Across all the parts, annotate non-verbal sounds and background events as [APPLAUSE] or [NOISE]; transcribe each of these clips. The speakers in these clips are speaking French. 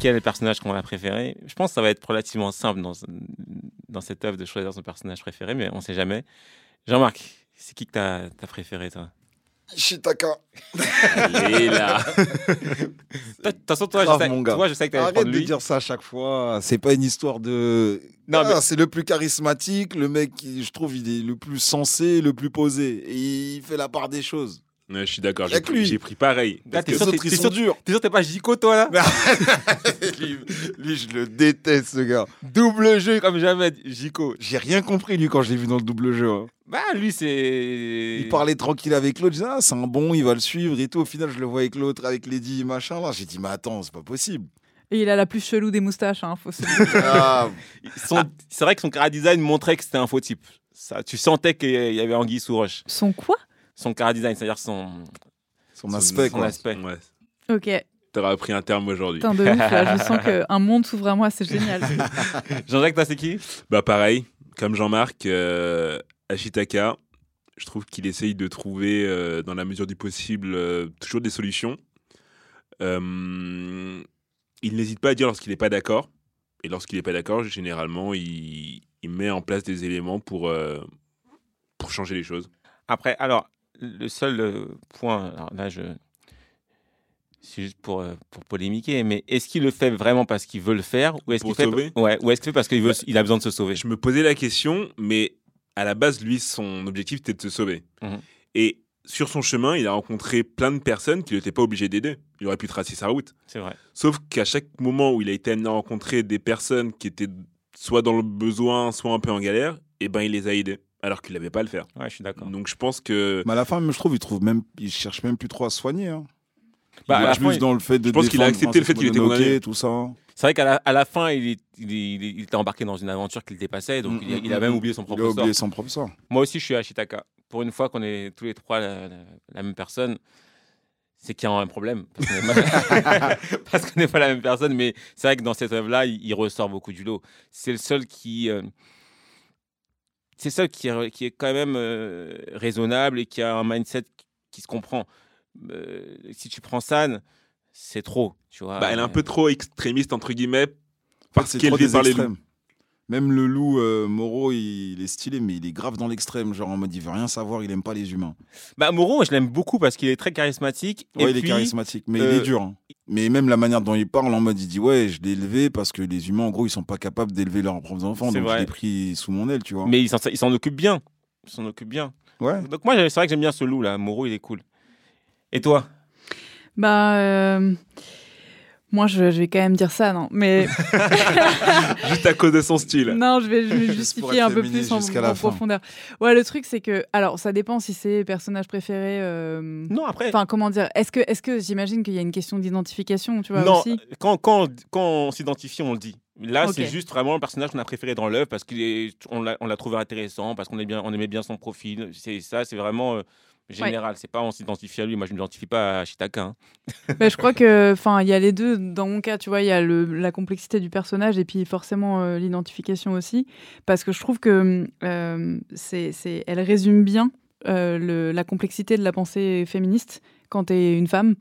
quel est le personnage qu'on a préféré Je pense que ça va être relativement simple dans, dans cette œuvre de choisir son personnage préféré, mais on ne sait jamais. Jean-Marc, c'est qui que tu as, préféré, toi? Ishitaka. Il est là. [LAUGHS] De toute façon, toi, je sais, toi, je sais que tu Arrête de dire ça à chaque fois. C'est pas une histoire de. Non, ah, mais... c'est le plus charismatique. Le mec, je trouve, il est le plus sensé, le plus posé. Et il fait la part des choses je suis d'accord, j'ai pris, pris, pareil. Là, t'es sûr, ils sont durs. T'es sûr t'es pas Jico, toi, là? [LAUGHS] Lui, je le déteste, ce gars. Double jeu comme jamais, Jico. J'ai rien compris, lui, quand je l'ai vu dans le double jeu. Hein. Bah, lui, c'est. Il parlait tranquille avec l'autre. Je disais, ah, c'est un bon, il va le suivre et tout. Au final, je le vois avec l'autre, avec Lady machin. Là, j'ai dit, mais attends, c'est pas possible. Et il a la plus chelou des moustaches, hein, faut se [LAUGHS] ah. C'est vrai que son cara design montrait que c'était un faux type. Ça, tu sentais qu'il y avait Anguille sous roche. Son quoi? Son car design, c'est-à-dire son, son aspect. Son, aspect. Ouais. Ok. T'auras appris un terme aujourd'hui. de ouf, là. Je sens qu'un [LAUGHS] monde s'ouvre à moi, c'est génial. [LAUGHS] Jean-Jacques, toi, c'est qui? Bah, pareil, comme Jean-Marc, euh, Ashitaka, je trouve qu'il essaye de trouver, euh, dans la mesure du possible, euh, toujours des solutions. il n'hésite pas à dire lorsqu'il n'est pas d'accord. Et lorsqu'il n'est pas d'accord, généralement, il, il, met en place des éléments pour, pour changer les choses. Après, alors, le seul euh, point, alors là, je. C'est juste pour, euh, pour polémiquer, mais est-ce qu'il le fait vraiment parce qu'il veut le faire ou est-ce qu'il fait, ouais, ou est-ce qu'il fait parce qu'il veut, il a besoin de se sauver? Je me posais la question, mais à la base, lui, son objectif, c'était de se sauver. Mmh Et sur son chemin, il a rencontré plein de personnes qui n'étaient pas obligées d'aider. Il aurait pu tracer sa route. C'est vrai. Sauf qu'à chaque moment où il a été amené à rencontrer des personnes qui étaient soit dans le besoin, soit un peu en galère, eh ben il les a aidés alors qu'il n'avait pas à le faire. Ouais, je suis d'accord. Donc je pense que. Mais à la fin, je trouve, il trouve même, il cherche même plus trop à se soigner. Hein. Bah, plus dans le fait de. Je pense qu'il a accepté le fait qu'il était condamné. Tout ça. C'est vrai qu'à la, à la, fin, il, il, était embarqué dans une aventure qu'il dépassait, donc mm, il, a, mm, même mm, oublié son propre sort. Il a oublié son propre sort. Moi aussi, je suis à Shitaka. Pour une fois qu'on est tous les trois la, même personne, c'est qu'il y a un problème. Parce qu'on n'est [LAUGHS] [LAUGHS] pas, la même personne, mais c'est vrai que dans cette œuvre-là, il, ressort beaucoup du lot. C'est le seul qui. Euh, c'est ça qui est, qui est quand même euh, raisonnable et qui a un mindset qui se comprend. Euh, si tu prends San, c'est trop, tu vois. Bah, elle est un peu trop extrémiste, entre guillemets, parce qu'elle est par les loups. Même le loup euh, Moreau, il, est stylé, mais il est grave dans l'extrême. Genre en mode, il veut rien savoir, il aime pas les humains. Bah, Moreau, je l'aime beaucoup parce qu'il est très charismatique. Ouais, il est charismatique, mais il est dur. Hein. Mais même la manière dont il parle, en mode, il dit Ouais, je l'ai élevé parce que les humains, en gros, ils sont pas capables d'élever leurs propres enfants. Donc, je l'ai pris sous mon aile, tu vois. Mais il s'en occupe bien. Il s'en occupe bien. Ouais. Donc, moi, c'est vrai que j'aime bien ce loup, là. Moreau, il est cool. Et toi? Bah. Euh, moi, je, vais quand même dire ça, non. Mais [LAUGHS] [LAUGHS] juste à cause de son style. Non, je vais, [LAUGHS] justifier un peu plus en, profondeur. Ouais, le truc, c'est que, alors, ça dépend si c'est personnage préféré. Euh, non, après. Enfin, comment dire Est-ce que, est-ce que j'imagine qu'il y a une question d'identification, tu vois Non, aussi? quand, quand, quand on s'identifie, on le dit. Là, c'est juste vraiment le personnage qu'on a préféré dans l'œuvre parce qu'on l'a trouvé intéressant, parce qu'on on aimait bien son profil. C'est ça, c'est vraiment. Euh, général. C'est pas on s'identifie à lui. Moi, je ne m'identifie pas à Shitaka. Hein. [LAUGHS] je crois que, enfin, il y a les deux. Dans mon cas, tu vois, il y a le, la complexité du personnage et puis forcément euh, l'identification aussi, parce que je trouve que euh, c'est, elle résume bien euh, le, la complexité de la pensée féministe quand tu es une femme.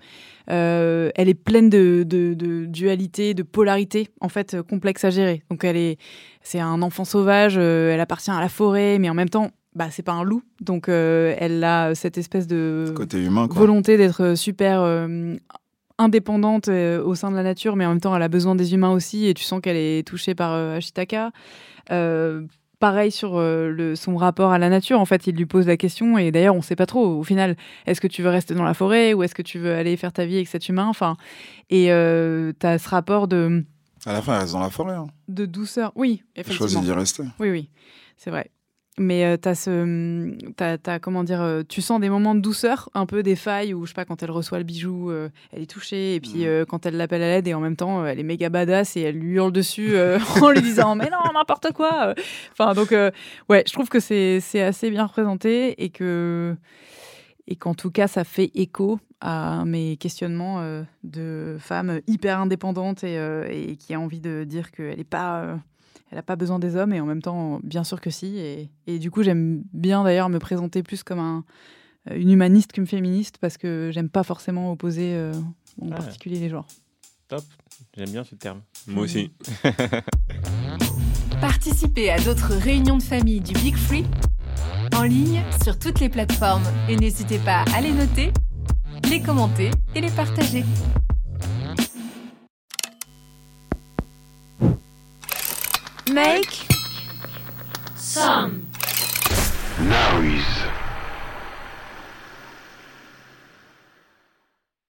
elle est pleine de, de, de, dualité, de polarité, en fait, complexe à gérer. Donc, elle est, c'est un enfant sauvage, elle appartient à la forêt, mais en même temps, bah, c'est pas un loup, donc euh, elle a cette espèce de volonté d'être super euh, indépendante euh, au sein de la nature, mais en même temps elle a besoin des humains aussi, et tu sens qu'elle est touchée par Ashitaka. Pareil sur le, son rapport à la nature, en fait, il lui pose la question, et d'ailleurs on sait pas trop au final, est-ce que tu veux rester dans la forêt ou est-ce que tu veux aller faire ta vie avec cet humain Enfin, et tu as ce rapport de... À la fin, elle reste dans la forêt. Hein. De douceur, oui, effectivement. Choisit d'y rester. Oui, oui, c'est vrai mais euh, t'as ce, t'as, comment dire, euh, tu sens des moments de douceur, un peu des failles où je sais pas quand elle reçoit le bijou, euh, elle est touchée et puis mm. quand elle l'appelle à l'aide et en même temps elle est méga badass et elle lui hurle dessus [LAUGHS] en lui disant mais non n'importe quoi. Enfin donc ouais, je trouve que c'est, c'est assez bien représenté et que et qu'en tout cas ça fait écho à mes questionnements de femmes hyper indépendantes et, et qui a envie de dire qu'elle est pas elle n'a pas besoin des hommes et en même temps, bien sûr que si. Et, et du coup, j'aime bien d'ailleurs me présenter plus comme un, une humaniste qu'une féministe parce que j'aime pas forcément opposer en particulier les genres. Top, j'aime bien ce terme. Moi aussi. [LAUGHS] Participez à d'autres réunions de famille du Big Free en ligne sur toutes les plateformes et n'hésitez pas à les noter, les commenter et les partager. Make some noise.